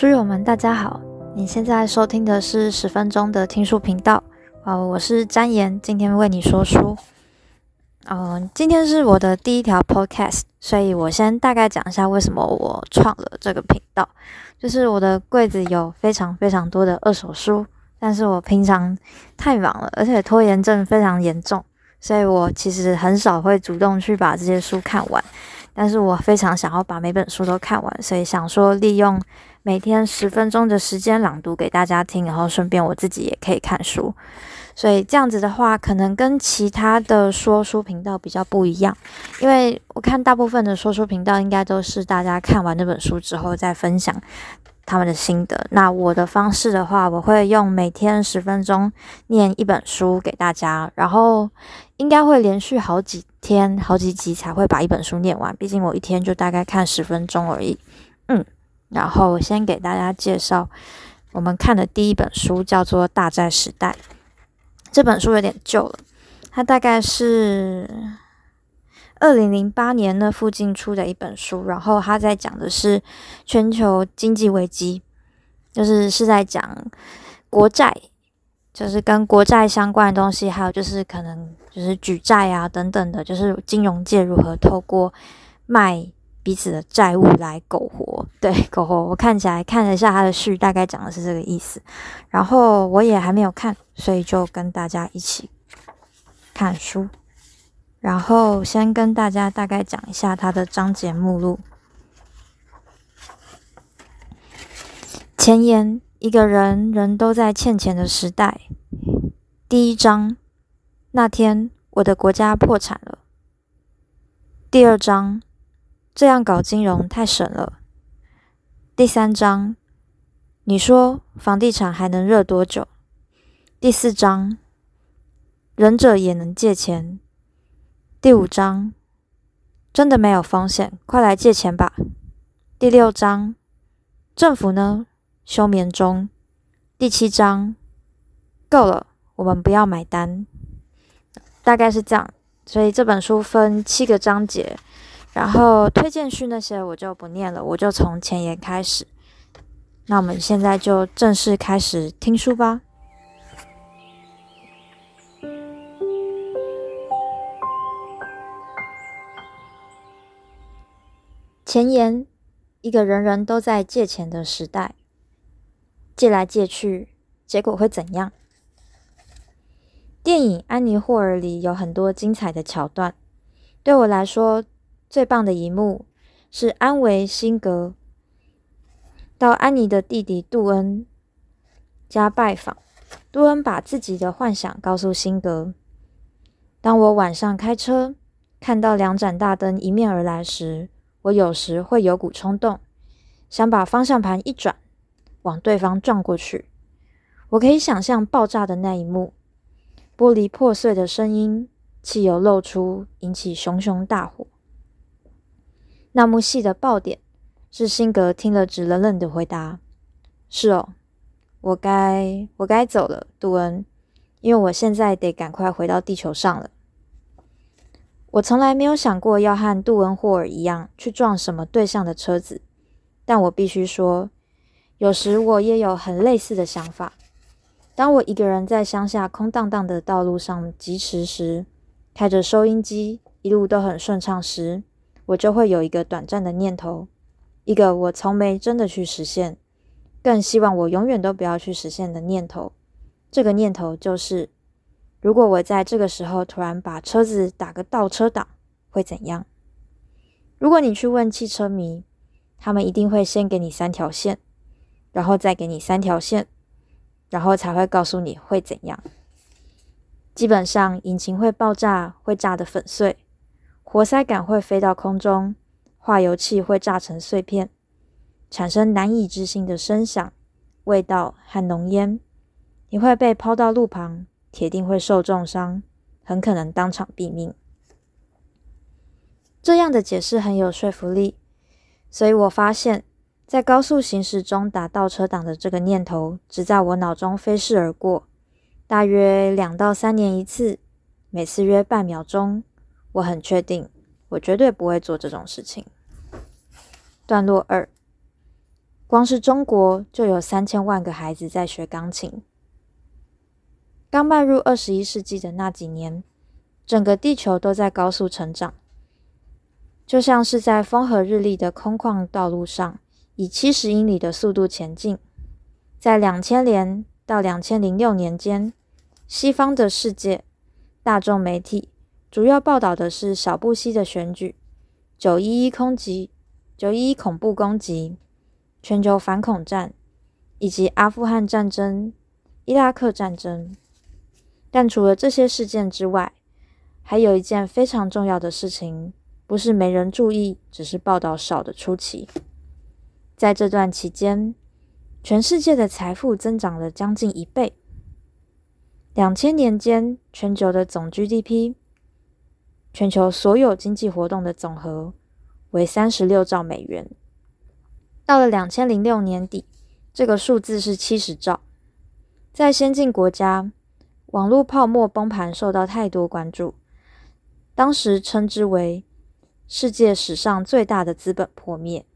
书友们，大家好！你现在收听的是十分钟的听书频道啊，我是詹言，今天为你说书。嗯，今天是我的第一条 podcast，所以我先大概讲一下为什么我创了这个频道。就是我的柜子有非常非常多的二手书，但是我平常太忙了，而且拖延症非常严重，所以我其实很少会主动去把这些书看完。但是我非常想要把每本书都看完，所以想说利用每天十分钟的时间朗读给大家听，然后顺便我自己也可以看书。所以这样子的话，可能跟其他的说书频道比较不一样，因为我看大部分的说书频道应该都是大家看完那本书之后再分享他们的心得。那我的方式的话，我会用每天十分钟念一本书给大家，然后应该会连续好几天、好几集才会把一本书念完。毕竟我一天就大概看十分钟而已。嗯，然后先给大家介绍我们看的第一本书，叫做《大债时代》。这本书有点旧了，它大概是二零零八年那附近出的一本书，然后它在讲的是全球经济危机，就是是在讲国债，就是跟国债相关的东西，还有就是可能就是举债啊等等的，就是金融界如何透过卖。彼此的债务来苟活，对苟活。我看起来看了一下他的序，大概讲的是这个意思。然后我也还没有看，所以就跟大家一起看书。然后先跟大家大概讲一下它的章节目录。前言：一个人人都在欠钱的时代。第一章：那天我的国家破产了。第二章。这样搞金融太省了。第三章，你说房地产还能热多久？第四章，忍者也能借钱。第五章，真的没有风险，快来借钱吧。第六章，政府呢？休眠中。第七章，够了，我们不要买单。大概是这样，所以这本书分七个章节。然后推荐序那些我就不念了，我就从前言开始。那我们现在就正式开始听书吧。前言：一个人人都在借钱的时代，借来借去，结果会怎样？电影《安妮霍尔》里有很多精彩的桥段，对我来说。最棒的一幕是安维辛格到安妮的弟弟杜恩家拜访。杜恩把自己的幻想告诉辛格：“当我晚上开车看到两盏大灯迎面而来时，我有时会有股冲动，想把方向盘一转，往对方撞过去。我可以想象爆炸的那一幕，玻璃破碎的声音，汽油漏出，引起熊熊大火。”那幕戏的爆点是辛格听了只冷冷的回答：“是哦，我该我该走了，杜恩，因为我现在得赶快回到地球上了。我从来没有想过要和杜恩霍尔一样去撞什么对象的车子，但我必须说，有时我也有很类似的想法。当我一个人在乡下空荡荡的道路上疾驰时，开着收音机，一路都很顺畅时。”我就会有一个短暂的念头，一个我从没真的去实现，更希望我永远都不要去实现的念头。这个念头就是：如果我在这个时候突然把车子打个倒车档，会怎样？如果你去问汽车迷，他们一定会先给你三条线，然后再给你三条线，然后才会告诉你会怎样。基本上，引擎会爆炸，会炸得粉碎。活塞杆会飞到空中，化油器会炸成碎片，产生难以置信的声响、味道和浓烟。你会被抛到路旁，铁定会受重伤，很可能当场毙命。这样的解释很有说服力，所以我发现，在高速行驶中打倒车档的这个念头，只在我脑中飞逝而过，大约两到三年一次，每次约半秒钟。我很确定，我绝对不会做这种事情。段落二，光是中国就有三千万个孩子在学钢琴。刚迈入二十一世纪的那几年，整个地球都在高速成长，就像是在风和日丽的空旷道路上，以七十英里的速度前进。在两千年到两千零六年间，西方的世界大众媒体主要报道的是小布希的选举、九一一空袭、九一一恐怖攻击、全球反恐战，以及阿富汗战争、伊拉克战争。但除了这些事件之外，还有一件非常重要的事情，不是没人注意，只是报道少的出奇。在这段期间，全世界的财富增长了将近一倍。两千年间，全球的总 GDP，全球所有经济活动的总和为三十六兆美元。到了两千零六年底，这个数字是七十兆。在先进国家。网络泡沫崩盘受到太多关注，当时称之为世界史上最大的资本破灭，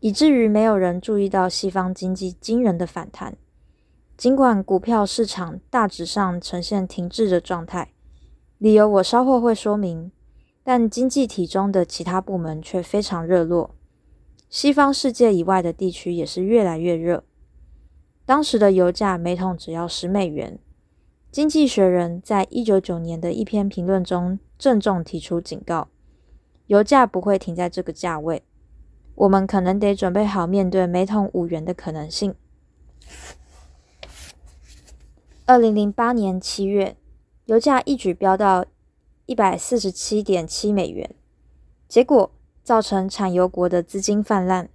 以至于没有人注意到西方经济惊人的反弹。尽管股票市场大致上呈现停滞的状态，理由我稍后会说明，但经济体中的其他部门却非常热络。西方世界以外的地区也是越来越热。当时的油价每桶只要十美元。经济学人在一九九年的一篇评论中郑重提出警告：油价不会停在这个价位，我们可能得准备好面对每桶五元的可能性。二零零八年七月，油价一举飙到一百四十七点七美元，结果造成产油国的资金泛滥，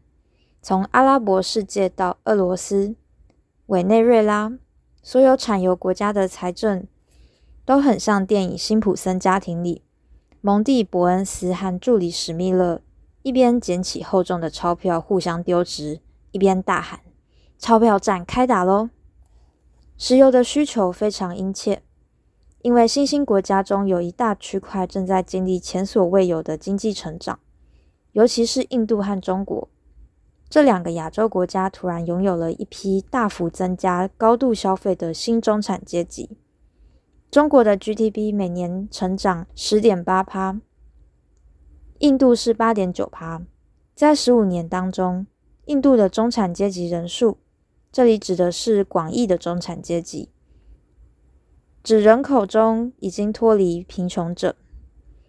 从阿拉伯世界到俄罗斯、委内瑞拉。所有产油国家的财政都很像电影《辛普森家庭》里，蒙蒂·伯恩斯和助理史密勒一边捡起厚重的钞票互相丢掷，一边大喊：“钞票战开打喽！”石油的需求非常殷切，因为新兴国家中有一大区块正在经历前所未有的经济成长，尤其是印度和中国。这两个亚洲国家突然拥有了一批大幅增加、高度消费的新中产阶级。中国的 GDP 每年成长十点八趴，印度是八点九趴。在十五年当中，印度的中产阶级人数，这里指的是广义的中产阶级，指人口中已经脱离贫穷者，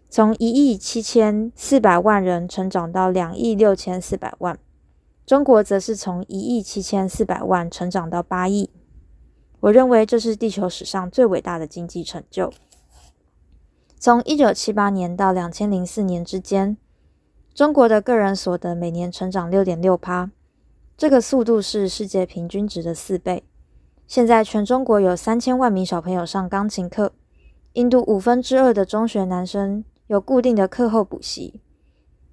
从一亿七千四百万人成长到两亿六千四百万。中国则是从一亿七千四百万成长到八亿，我认为这是地球史上最伟大的经济成就。从一九七八年到两千零四年之间，中国的个人所得每年成长六点六趴，这个速度是世界平均值的四倍。现在全中国有三千万名小朋友上钢琴课，印度五分之二的中学男生有固定的课后补习。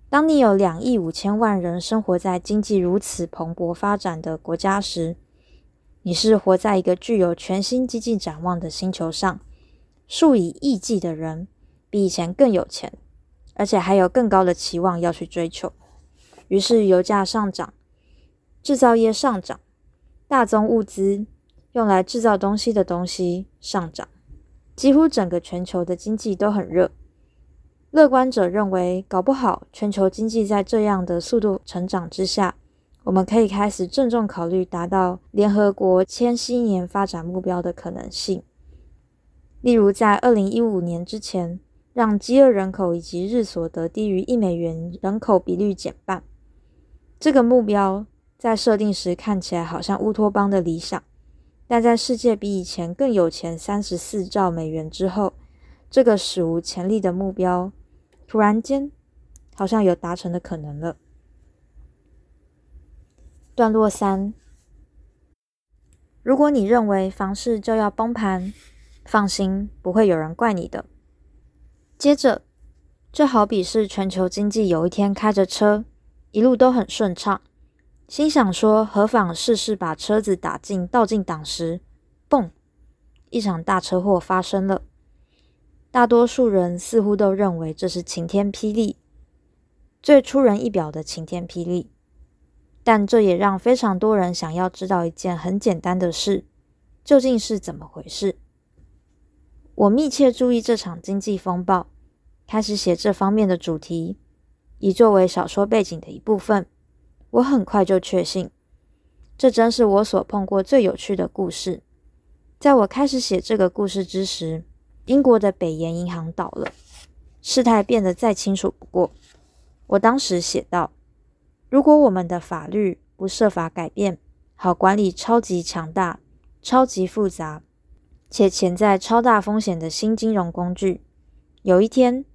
当你有两亿五千万人生活在经济如此蓬勃发展的国家时，你是活在一个具有全新经济展望的星球上。数以亿计的人比以前更有钱，而且还有更高的期望要去追求。于是油价上涨，制造业上涨，大宗物资用来制造东西的东西上涨，几乎整个全球的经济都很热。乐观者认为，搞不好全球经济在这样的速度成长之下，我们可以开始郑重考虑达到联合国千禧年发展目标的可能性。例如，在二零一五年之前，让饥饿人口以及日所得低于一美元人口比率减半。这个目标在设定时看起来好像乌托邦的理想，但在世界比以前更有钱三十四兆美元之后，这个史无前例的目标。突然间，好像有达成的可能了。段落三：如果你认为房市就要崩盘，放心，不会有人怪你的。接着，就好比是全球经济有一天开着车，一路都很顺畅，心想说何妨试试把车子打进倒进档时，嘣，一场大车祸发生了。大多数人似乎都认为这是晴天霹雳，最出人意表的晴天霹雳。但这也让非常多人想要知道一件很简单的事：究竟是怎么回事？我密切注意这场经济风暴，开始写这方面的主题，以作为小说背景的一部分。我很快就确信，这真是我所碰过最有趣的故事。在我开始写这个故事之时，英国的北岩银行倒了，事态变得再清楚不过。我当时写道。如果我们的法律不设法改变，好管理超级强大、超级复杂且潜在超大风险的新金融工具，有一天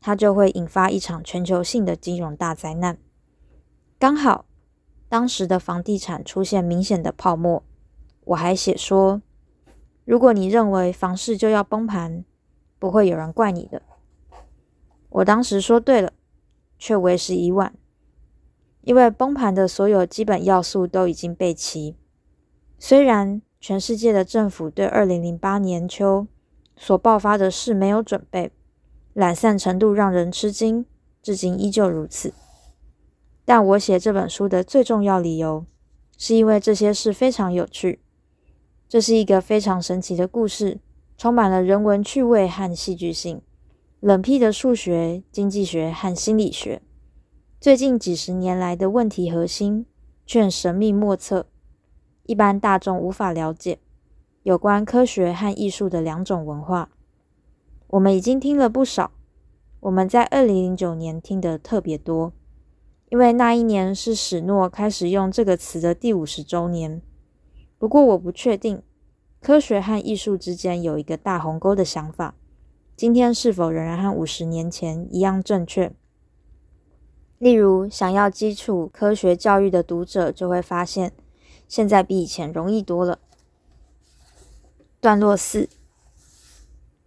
它就会引发一场全球性的金融大灾难。刚好当时的房地产出现明显的泡沫。我还写说，如果你认为房市就要崩盘，不会有人怪你的。我当时说对了，却为时已晚。因为崩盘的所有基本要素都已经备齐，虽然全世界的政府对二零零八年秋所爆发的事没有准备，懒散程度让人吃惊，至今依旧如此。但我写这本书的最重要理由，是因为这些事非常有趣。这是一个非常神奇的故事，充满了人文趣味和戏剧性，冷僻的数学、经济学和心理学。最近几十年来的问题核心却神秘莫测，一般大众无法了解有关科学和艺术的两种文化。我们已经听了不少，我们在二零零九年听得特别多，因为那一年是史诺开始用这个词的第五十周年。不过我不确定科学和艺术之间有一个大鸿沟的想法，今天是否仍然和五十年前一样正确？例如，想要基础科学教育的读者就会发现，现在比以前容易多了。段落四：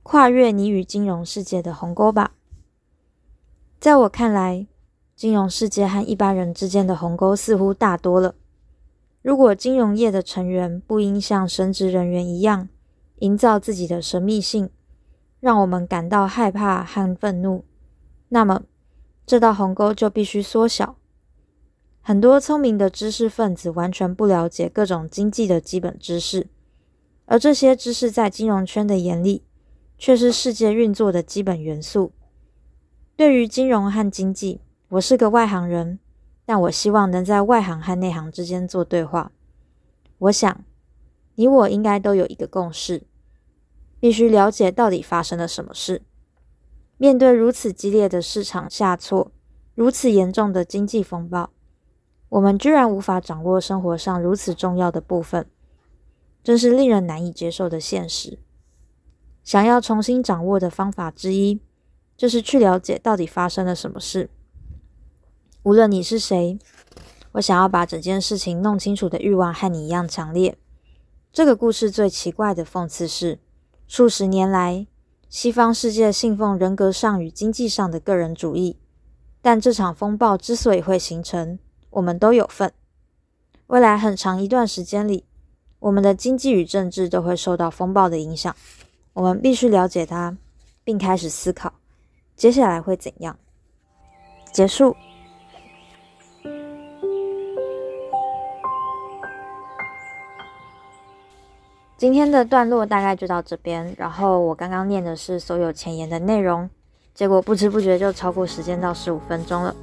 跨越你与金融世界的鸿沟吧。在我看来，金融世界和一般人之间的鸿沟似乎大多了。如果金融业的成员不应像神职人员一样，营造自己的神秘性，让我们感到害怕和愤怒，那么。这道鸿沟就必须缩小。很多聪明的知识分子完全不了解各种经济的基本知识，而这些知识在金融圈的眼里却是世界运作的基本元素。对于金融和经济，我是个外行人，但我希望能在外行和内行之间做对话。我想，你我应该都有一个共识：必须了解到底发生了什么事。面对如此激烈的市场下挫，如此严重的经济风暴，我们居然无法掌握生活上如此重要的部分，真是令人难以接受的现实。想要重新掌握的方法之一，就是去了解到底发生了什么事。无论你是谁，我想要把整件事情弄清楚的欲望和你一样强烈。这个故事最奇怪的讽刺是，数十年来。西方世界信奉人格上与经济上的个人主义，但这场风暴之所以会形成，我们都有份。未来很长一段时间里，我们的经济与政治都会受到风暴的影响。我们必须了解它，并开始思考接下来会怎样。结束。今天的段落大概就到这边，然后我刚刚念的是所有前言的内容，结果不知不觉就超过时间到十五分钟了。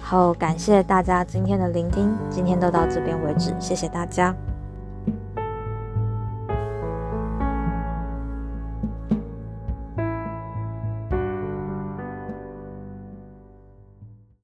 好感谢大家今天的聆听，今天都到这边为止，谢谢大家。